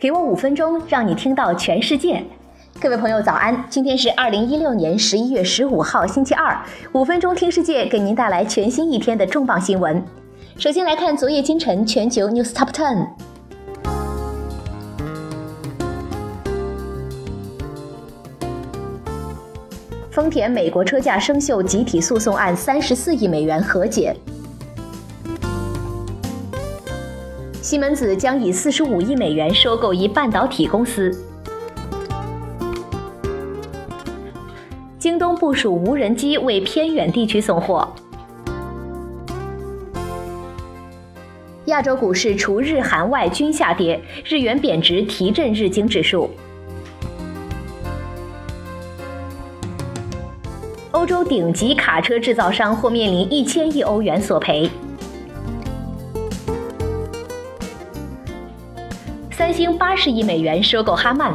给我五分钟，让你听到全世界。各位朋友，早安！今天是二零一六年十一月十五号，星期二。五分钟听世界，给您带来全新一天的重磅新闻。首先来看昨夜今晨全球 News Top Ten。丰田美国车价生锈集体诉讼案三十四亿美元和解。西门子将以四十五亿美元收购一半导体公司。京东部署无人机为偏远地区送货。亚洲股市除日韩外均下跌，日元贬值提振日经指数。欧洲顶级卡车制造商或面临一千亿欧元索赔。三星八十亿美元收购哈曼。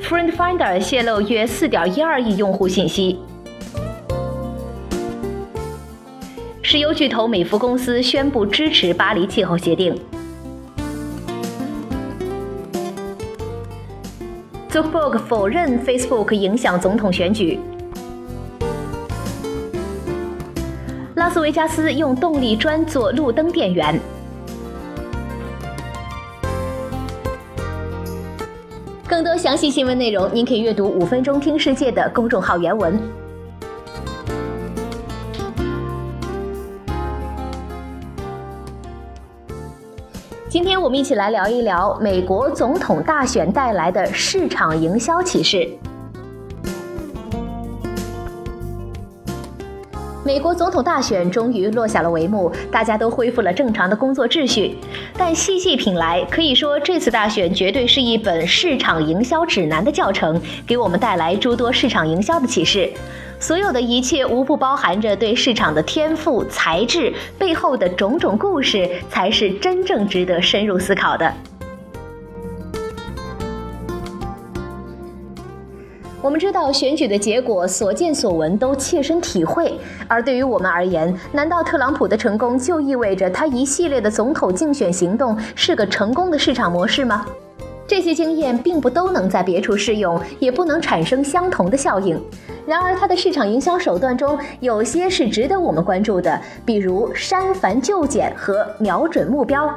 Friend Finder 泄露约四点一二亿用户信息。石油巨头美孚公司宣布支持巴黎气候协定。Zuckerberg 否认 Facebook 影响总统选举。斯维加斯用动力砖做路灯电源。更多详细新闻内容，您可以阅读“五分钟听世界”的公众号原文。今天我们一起来聊一聊美国总统大选带来的市场营销启示。美国总统大选终于落下了帷幕，大家都恢复了正常的工作秩序。但细细品来，可以说这次大选绝对是一本市场营销指南的教程，给我们带来诸多市场营销的启示。所有的一切无不包含着对市场的天赋、才智背后的种种故事，才是真正值得深入思考的。我们知道选举的结果，所见所闻都切身体会。而对于我们而言，难道特朗普的成功就意味着他一系列的总统竞选行动是个成功的市场模式吗？这些经验并不都能在别处适用，也不能产生相同的效应。然而，他的市场营销手段中有些是值得我们关注的，比如删繁就简和瞄准目标。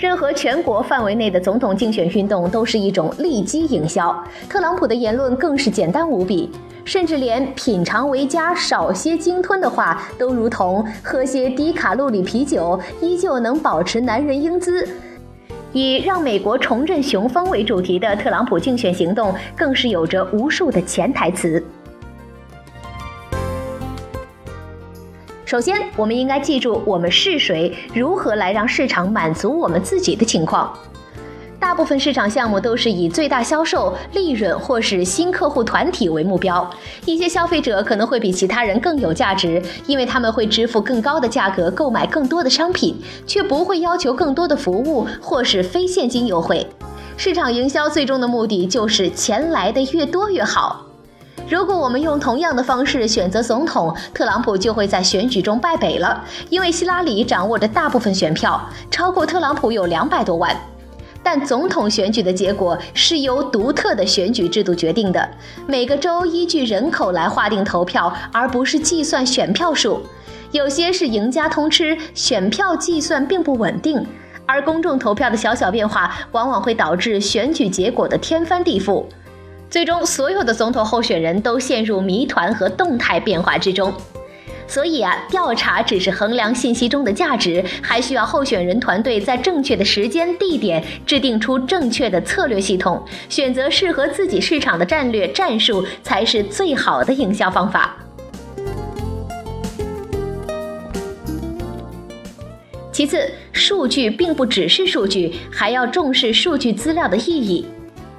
任何全国范围内的总统竞选运动都是一种利基营销。特朗普的言论更是简单无比，甚至连品尝为佳、少些鲸吞的话都如同喝些低卡路里啤酒，依旧能保持男人英姿。以让美国重振雄风为主题的特朗普竞选行动，更是有着无数的潜台词。首先，我们应该记住我们是谁，如何来让市场满足我们自己的情况。大部分市场项目都是以最大销售、利润或是新客户团体为目标。一些消费者可能会比其他人更有价值，因为他们会支付更高的价格购买更多的商品，却不会要求更多的服务或是非现金优惠。市场营销最终的目的就是钱来的越多越好。如果我们用同样的方式选择总统，特朗普就会在选举中败北了，因为希拉里掌握着大部分选票，超过特朗普有两百多万。但总统选举的结果是由独特的选举制度决定的，每个州依据人口来划定投票，而不是计算选票数。有些是赢家通吃，选票计算并不稳定，而公众投票的小小变化往往会导致选举结果的天翻地覆。最终，所有的总统候选人都陷入谜团和动态变化之中。所以啊，调查只是衡量信息中的价值，还需要候选人团队在正确的时间、地点制定出正确的策略系统，选择适合自己市场的战略战术，才是最好的营销方法。其次，数据并不只是数据，还要重视数据资料的意义。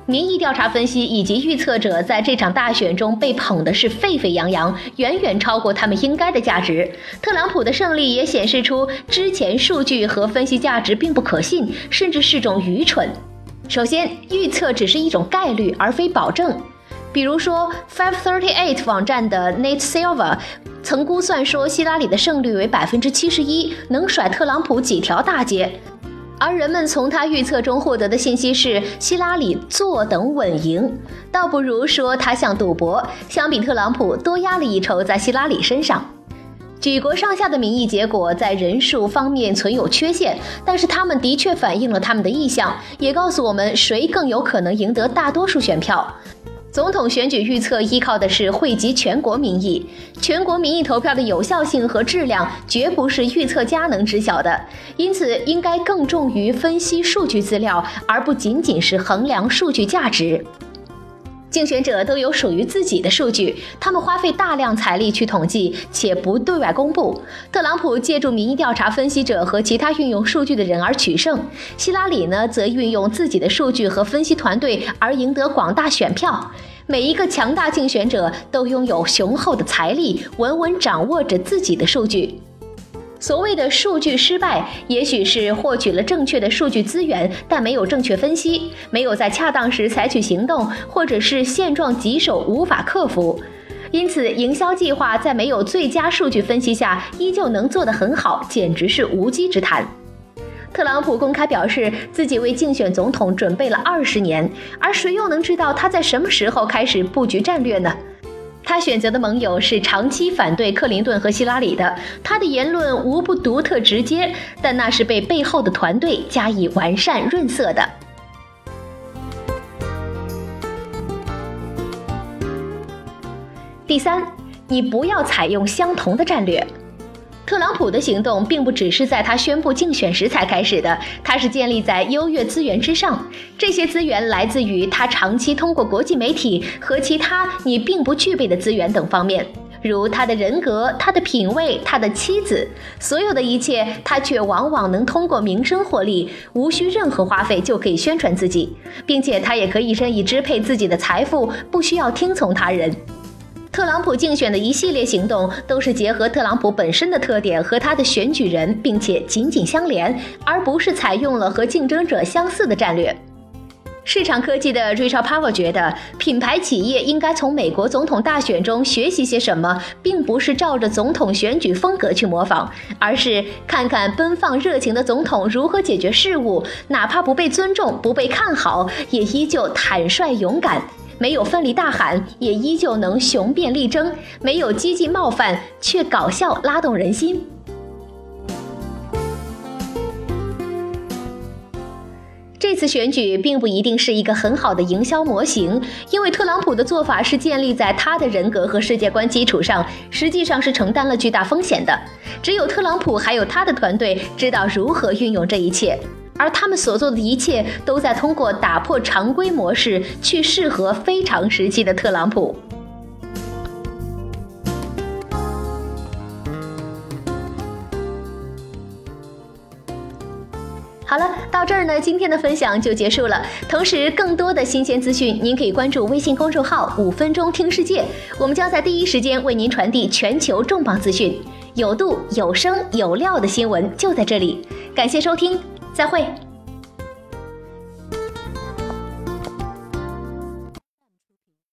民意调查分析以及预测者在这场大选中被捧的是沸沸扬扬，远远超过他们应该的价值。特朗普的胜利也显示出之前数据和分析价值并不可信，甚至是种愚蠢。首先，预测只是一种概率，而非保证。比如说，Five Thirty Eight 网站的 Nate Silver 曾估算说希拉里的胜率为百分之七十一，能甩特朗普几条大街。而人们从他预测中获得的信息是希拉里坐等稳赢，倒不如说他像赌博，相比特朗普多压了一筹在希拉里身上。举国上下的民意结果在人数方面存有缺陷，但是他们的确反映了他们的意向，也告诉我们谁更有可能赢得大多数选票。总统选举预测依靠的是汇集全国民意，全国民意投票的有效性和质量绝不是预测家能知晓的，因此应该更重于分析数据资料，而不仅仅是衡量数据价值。竞选者都有属于自己的数据，他们花费大量财力去统计，且不对外公布。特朗普借助民意调查分析者和其他运用数据的人而取胜，希拉里呢，则运用自己的数据和分析团队而赢得广大选票。每一个强大竞选者都拥有雄厚的财力，稳稳掌握着自己的数据。所谓的数据失败，也许是获取了正确的数据资源，但没有正确分析，没有在恰当时采取行动，或者是现状棘手无法克服。因此，营销计划在没有最佳数据分析下，依旧能做得很好，简直是无稽之谈。特朗普公开表示自己为竞选总统准备了二十年，而谁又能知道他在什么时候开始布局战略呢？他选择的盟友是长期反对克林顿和希拉里的。他的言论无不独特直接，但那是被背后的团队加以完善润色的。第三，你不要采用相同的战略。特朗普的行动并不只是在他宣布竞选时才开始的，他是建立在优越资源之上。这些资源来自于他长期通过国际媒体和其他你并不具备的资源等方面，如他的人格、他的品味、他的妻子，所有的一切，他却往往能通过名声获利，无需任何花费就可以宣传自己，并且他也可以任意支配自己的财富，不需要听从他人。特朗普竞选的一系列行动都是结合特朗普本身的特点和他的选举人，并且紧紧相连，而不是采用了和竞争者相似的战略。市场科技的 Richard Power 觉得，品牌企业应该从美国总统大选中学习些什么，并不是照着总统选举风格去模仿，而是看看奔放热情的总统如何解决事务，哪怕不被尊重、不被看好，也依旧坦率勇敢。没有奋力大喊，也依旧能雄辩力争；没有激进冒犯，却搞笑拉动人心。这次选举并不一定是一个很好的营销模型，因为特朗普的做法是建立在他的人格和世界观基础上，实际上是承担了巨大风险的。只有特朗普还有他的团队知道如何运用这一切。而他们所做的一切，都在通过打破常规模式，去适合非常时期的特朗普。好了，到这儿呢，今天的分享就结束了。同时，更多的新鲜资讯，您可以关注微信公众号“五分钟听世界”，我们将在第一时间为您传递全球重磅资讯，有度、有声、有料的新闻就在这里。感谢收听。再会。